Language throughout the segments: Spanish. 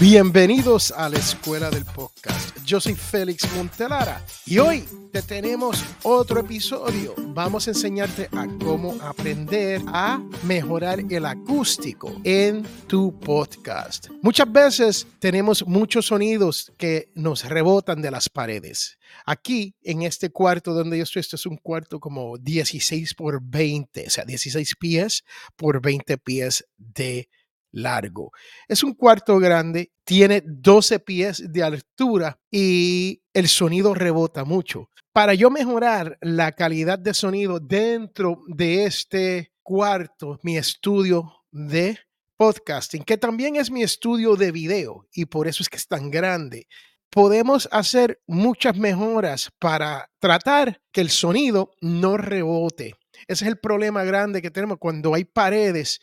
Bienvenidos a la Escuela del Podcast. Yo soy Félix Montelara y hoy te tenemos otro episodio. Vamos a enseñarte a cómo aprender a mejorar el acústico en tu podcast. Muchas veces tenemos muchos sonidos que nos rebotan de las paredes. Aquí, en este cuarto donde yo estoy, esto es un cuarto como 16 por 20, o sea, 16 pies por 20 pies de largo. Es un cuarto grande, tiene 12 pies de altura y el sonido rebota mucho. Para yo mejorar la calidad de sonido dentro de este cuarto, mi estudio de podcasting, que también es mi estudio de video y por eso es que es tan grande, podemos hacer muchas mejoras para tratar que el sonido no rebote. Ese es el problema grande que tenemos cuando hay paredes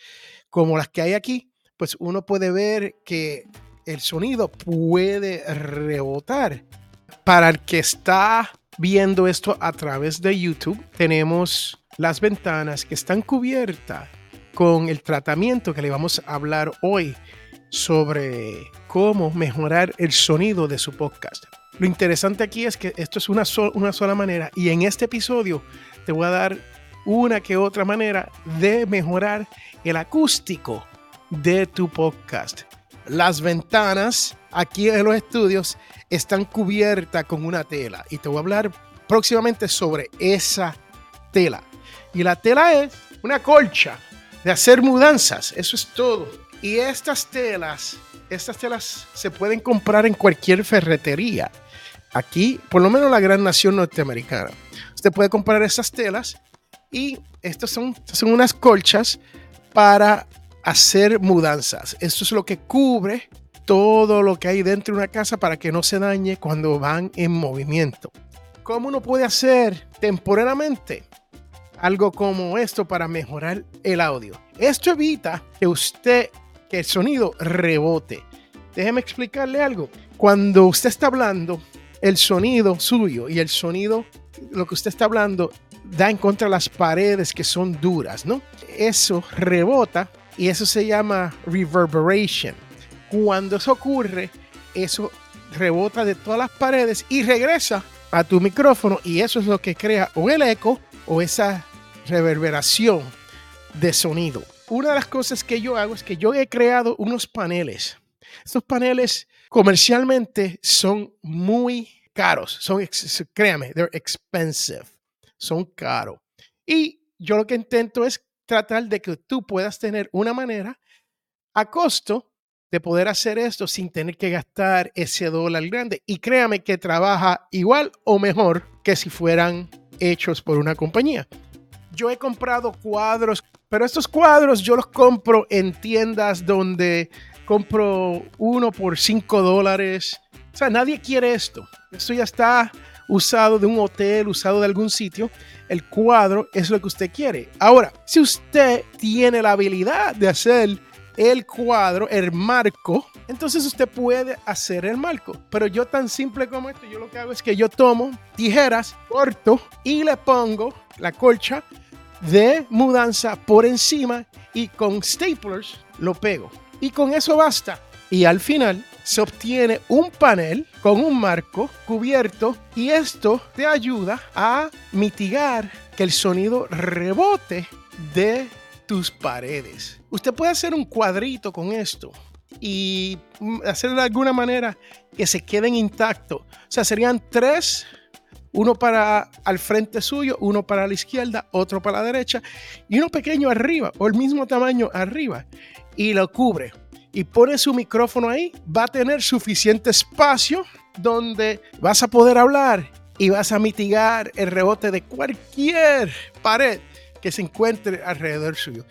como las que hay aquí pues uno puede ver que el sonido puede rebotar. Para el que está viendo esto a través de YouTube, tenemos las ventanas que están cubiertas con el tratamiento que le vamos a hablar hoy sobre cómo mejorar el sonido de su podcast. Lo interesante aquí es que esto es una, sola manera y en este episodio te voy a dar una que otra manera de mejorar el acústico de tu podcast. Las ventanas aquí en los estudios están cubiertas con una tela y te voy a hablar próximamente sobre esa tela. Y la tela es una colcha de hacer mudanzas, eso es todo. Y estas telas, estas telas se pueden comprar en cualquier ferretería. Aquí, por lo menos la gran nación norteamericana. Usted puede comprar estas telas y estas son, son unas colchas para hacer mudanzas. Esto es lo que cubre todo lo que hay dentro de una casa para que no se dañe cuando van en movimiento. ¿Cómo uno puede hacer temporalmente algo como esto para mejorar el audio? Esto evita que usted, que el sonido rebote. Déjeme explicarle algo. Cuando usted está hablando, el sonido suyo y el sonido, lo que usted está hablando, da en contra de las paredes que son duras, ¿no? Eso rebota y eso se llama reverberation. Cuando eso ocurre, eso rebota de todas las paredes y regresa a tu micrófono y eso es lo que crea o el eco o esa reverberación de sonido. Una de las cosas que yo hago es que yo he creado unos paneles. Estos paneles comercialmente son muy caros, son, créame, they're expensive, son caros. Y yo lo que intento es tratar de que tú puedas tener una manera a costo de poder hacer esto sin tener que gastar ese dólar grande. Y créame que trabaja igual o mejor que si fueran hechos por una compañía. Yo he comprado cuadros, pero estos cuadros yo los compro en tiendas donde compro uno por cinco dólares. O sea, nadie quiere esto. Esto ya está usado de un hotel, usado de algún sitio, el cuadro es lo que usted quiere. Ahora, si usted tiene la habilidad de hacer el cuadro, el marco, entonces usted puede hacer el marco. Pero yo tan simple como esto, yo lo que hago es que yo tomo tijeras, corto y le pongo la colcha de mudanza por encima y con staplers lo pego. Y con eso basta. Y al final se obtiene un panel con un marco cubierto y esto te ayuda a mitigar que el sonido rebote de tus paredes. Usted puede hacer un cuadrito con esto y hacerlo de alguna manera que se queden intactos. O sea, serían tres, uno para al frente suyo, uno para la izquierda, otro para la derecha y uno pequeño arriba o el mismo tamaño arriba y lo cubre y pone su micrófono ahí, va a tener suficiente espacio donde vas a poder hablar y vas a mitigar el rebote de cualquier pared que se encuentre alrededor suyo.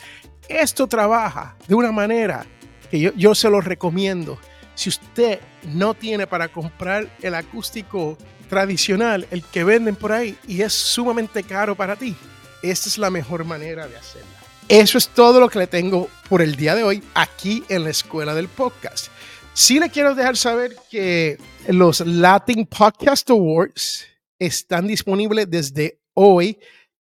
Esto trabaja de una manera que yo, yo se lo recomiendo. Si usted no tiene para comprar el acústico tradicional, el que venden por ahí, y es sumamente caro para ti, esta es la mejor manera de hacerlo. Eso es todo lo que le tengo por el día de hoy aquí en la escuela del podcast. Sí le quiero dejar saber que los Latin Podcast Awards están disponibles desde hoy,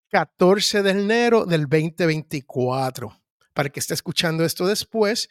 14 de enero del 2024. Para que esté escuchando esto después,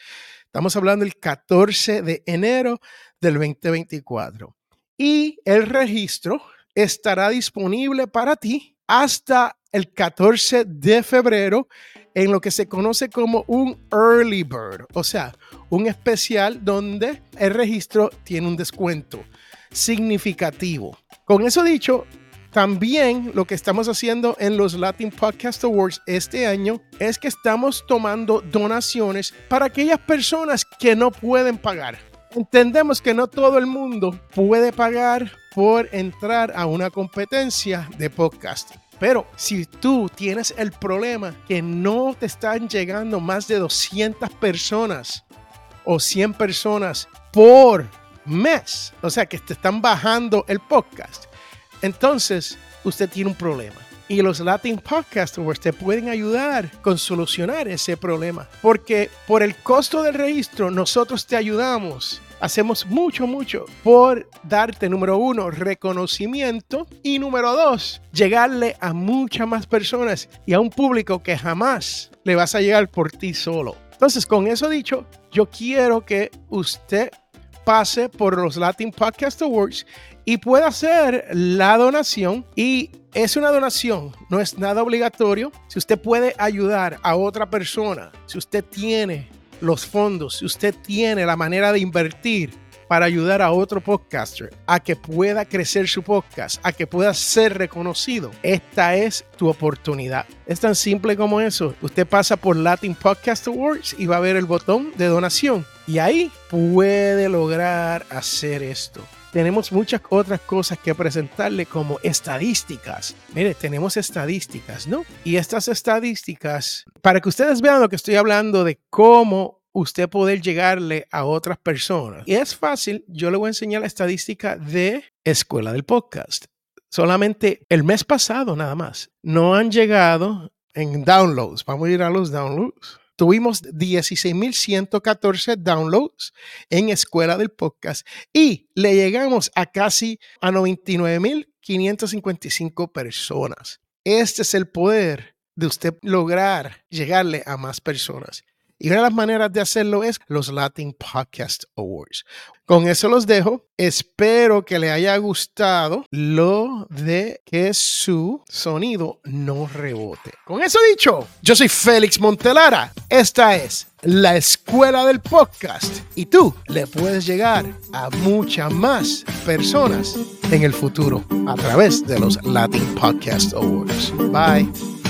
Estamos hablando del 14 de enero del 2024. Y el registro estará disponible para ti hasta el 14 de febrero en lo que se conoce como un early bird, o sea, un especial donde el registro tiene un descuento significativo. Con eso dicho, también lo que estamos haciendo en los Latin Podcast Awards este año es que estamos tomando donaciones para aquellas personas que no pueden pagar. Entendemos que no todo el mundo puede pagar por entrar a una competencia de podcast. Pero si tú tienes el problema que no te están llegando más de 200 personas o 100 personas por mes, o sea que te están bajando el podcast, entonces usted tiene un problema. Y los Latin Podcast Awards te pueden ayudar con solucionar ese problema. Porque por el costo del registro, nosotros te ayudamos hacemos mucho, mucho por darte, número uno, reconocimiento y número dos, llegarle a muchas más personas y a un público que jamás le vas a llegar por ti solo. Entonces, con eso dicho, yo quiero que usted pase por los Latin Podcast Awards y pueda hacer la donación y es una donación, no es nada obligatorio. Si usted puede ayudar a otra persona, si usted tiene los fondos, si usted tiene la manera de invertir para ayudar a otro podcaster a que pueda crecer su podcast, a que pueda ser reconocido, esta es tu oportunidad. Es tan simple como eso. Usted pasa por Latin Podcast Awards y va a ver el botón de donación y ahí puede lograr hacer esto tenemos muchas otras cosas que presentarle como estadísticas. Mire, tenemos estadísticas, ¿no? Y estas estadísticas, para que ustedes vean lo que estoy hablando de cómo usted poder llegarle a otras personas. Y es fácil, yo le voy a enseñar la estadística de Escuela del Podcast. Solamente el mes pasado nada más. No han llegado en downloads. Vamos a ir a los downloads. Tuvimos 16.114 downloads en Escuela del Podcast y le llegamos a casi a 99.555 personas. Este es el poder de usted lograr llegarle a más personas. Y una de las maneras de hacerlo es los Latin Podcast Awards. Con eso los dejo. Espero que le haya gustado lo de que su sonido no rebote. Con eso dicho, yo soy Félix Montelara. Esta es la escuela del podcast. Y tú le puedes llegar a muchas más personas en el futuro a través de los Latin Podcast Awards. Bye.